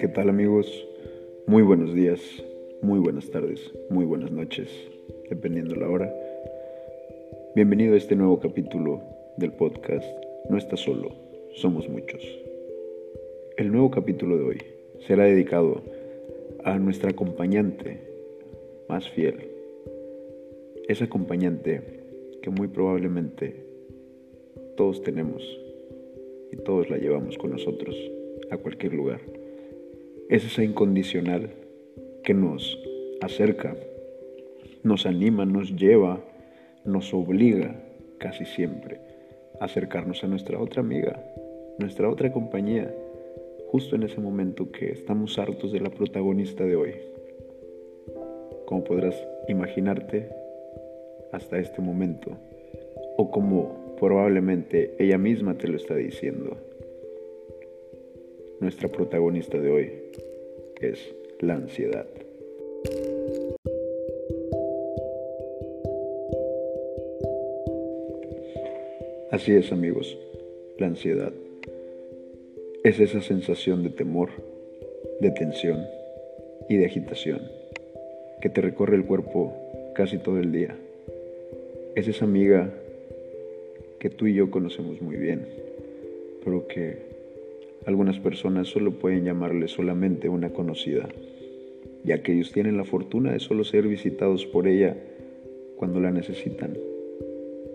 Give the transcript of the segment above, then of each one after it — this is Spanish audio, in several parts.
¿Qué tal amigos? Muy buenos días, muy buenas tardes, muy buenas noches, dependiendo la hora. Bienvenido a este nuevo capítulo del podcast No estás solo, somos muchos. El nuevo capítulo de hoy será dedicado a nuestra acompañante más fiel. Esa acompañante que muy probablemente todos tenemos y todos la llevamos con nosotros a cualquier lugar. Es esa incondicional que nos acerca, nos anima, nos lleva, nos obliga casi siempre a acercarnos a nuestra otra amiga, nuestra otra compañía, justo en ese momento que estamos hartos de la protagonista de hoy. Como podrás imaginarte, hasta este momento, o como probablemente ella misma te lo está diciendo. Nuestra protagonista de hoy es la ansiedad. Así es amigos, la ansiedad es esa sensación de temor, de tensión y de agitación que te recorre el cuerpo casi todo el día. Es esa amiga que tú y yo conocemos muy bien, pero que algunas personas solo pueden llamarle solamente una conocida, ya que ellos tienen la fortuna de solo ser visitados por ella cuando la necesitan,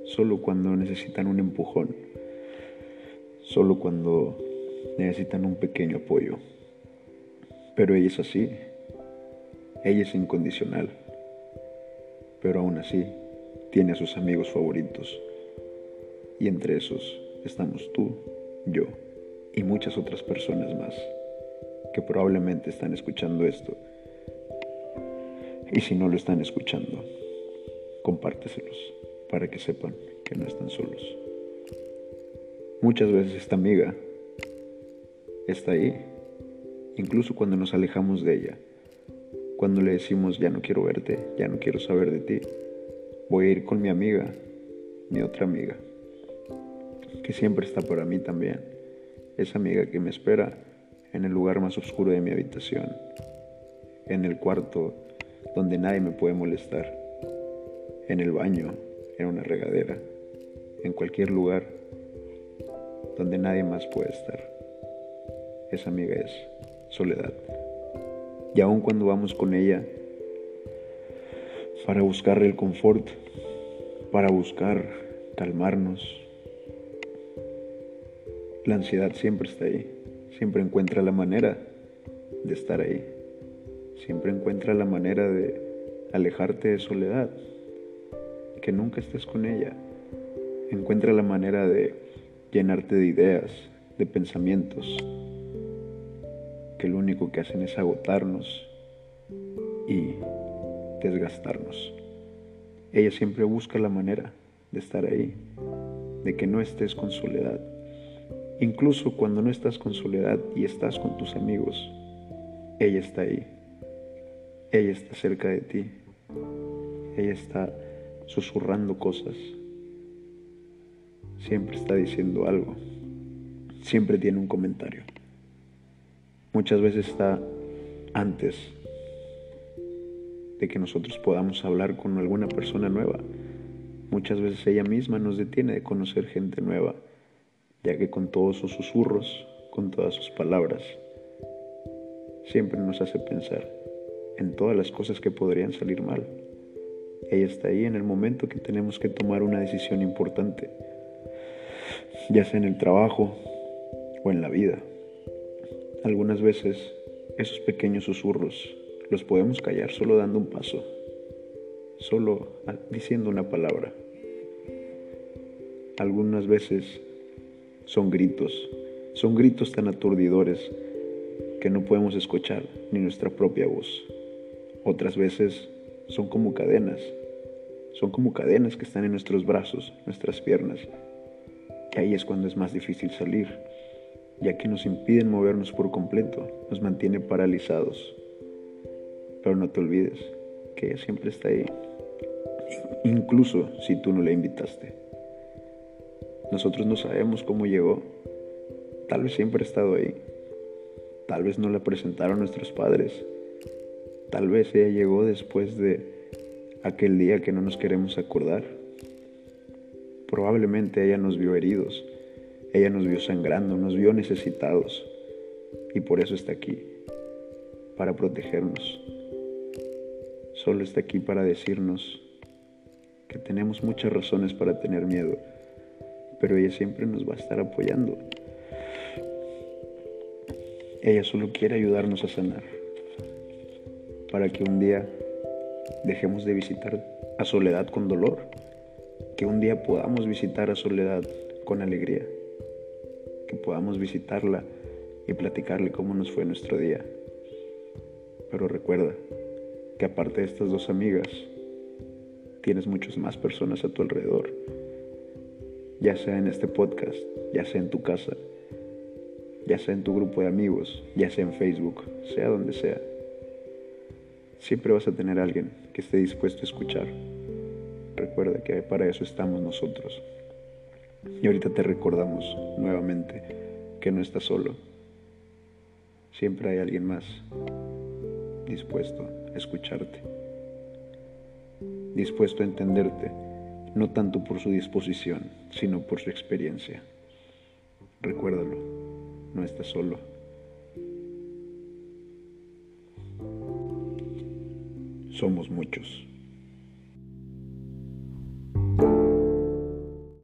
solo cuando necesitan un empujón, solo cuando necesitan un pequeño apoyo. Pero ella es así, ella es incondicional, pero aún así tiene a sus amigos favoritos y entre esos estamos tú, yo y muchas otras personas más que probablemente están escuchando esto. Y si no lo están escuchando, compárteselos para que sepan que no están solos. Muchas veces esta amiga está ahí, incluso cuando nos alejamos de ella, cuando le decimos ya no quiero verte, ya no quiero saber de ti, voy a ir con mi amiga, mi otra amiga que siempre está para mí también. Esa amiga que me espera en el lugar más oscuro de mi habitación, en el cuarto donde nadie me puede molestar, en el baño, en una regadera, en cualquier lugar donde nadie más puede estar. Esa amiga es soledad. Y aun cuando vamos con ella para buscar el confort, para buscar calmarnos, la ansiedad siempre está ahí, siempre encuentra la manera de estar ahí, siempre encuentra la manera de alejarte de soledad, que nunca estés con ella, encuentra la manera de llenarte de ideas, de pensamientos, que lo único que hacen es agotarnos y desgastarnos. Ella siempre busca la manera de estar ahí, de que no estés con soledad Incluso cuando no estás con soledad y estás con tus amigos, ella está ahí. Ella está cerca de ti. Ella está susurrando cosas. Siempre está diciendo algo. Siempre tiene un comentario. Muchas veces está antes de que nosotros podamos hablar con alguna persona nueva. Muchas veces ella misma nos detiene de conocer gente nueva ya que con todos sus susurros, con todas sus palabras, siempre nos hace pensar en todas las cosas que podrían salir mal. Ella está ahí en el momento que tenemos que tomar una decisión importante, ya sea en el trabajo o en la vida. Algunas veces esos pequeños susurros los podemos callar solo dando un paso, solo diciendo una palabra. Algunas veces son gritos, son gritos tan aturdidores que no podemos escuchar ni nuestra propia voz. Otras veces son como cadenas, son como cadenas que están en nuestros brazos, nuestras piernas. Y ahí es cuando es más difícil salir, ya que nos impiden movernos por completo, nos mantiene paralizados. Pero no te olvides que ella siempre está ahí, incluso si tú no la invitaste. Nosotros no sabemos cómo llegó. Tal vez siempre ha estado ahí. Tal vez no la presentaron nuestros padres. Tal vez ella llegó después de aquel día que no nos queremos acordar. Probablemente ella nos vio heridos, ella nos vio sangrando, nos vio necesitados y por eso está aquí, para protegernos. Solo está aquí para decirnos que tenemos muchas razones para tener miedo, pero ella siempre nos va a estar apoyando. Ella solo quiere ayudarnos a sanar, para que un día dejemos de visitar a Soledad con dolor, que un día podamos visitar a Soledad con alegría, que podamos visitarla y platicarle cómo nos fue nuestro día. Pero recuerda que aparte de estas dos amigas, tienes muchas más personas a tu alrededor, ya sea en este podcast, ya sea en tu casa ya sea en tu grupo de amigos, ya sea en Facebook, sea donde sea. Siempre vas a tener alguien que esté dispuesto a escuchar. Recuerda que para eso estamos nosotros. Y ahorita te recordamos nuevamente que no estás solo. Siempre hay alguien más dispuesto a escucharte, dispuesto a entenderte, no tanto por su disposición, sino por su experiencia. Recuérdalo no estás solo. Somos muchos.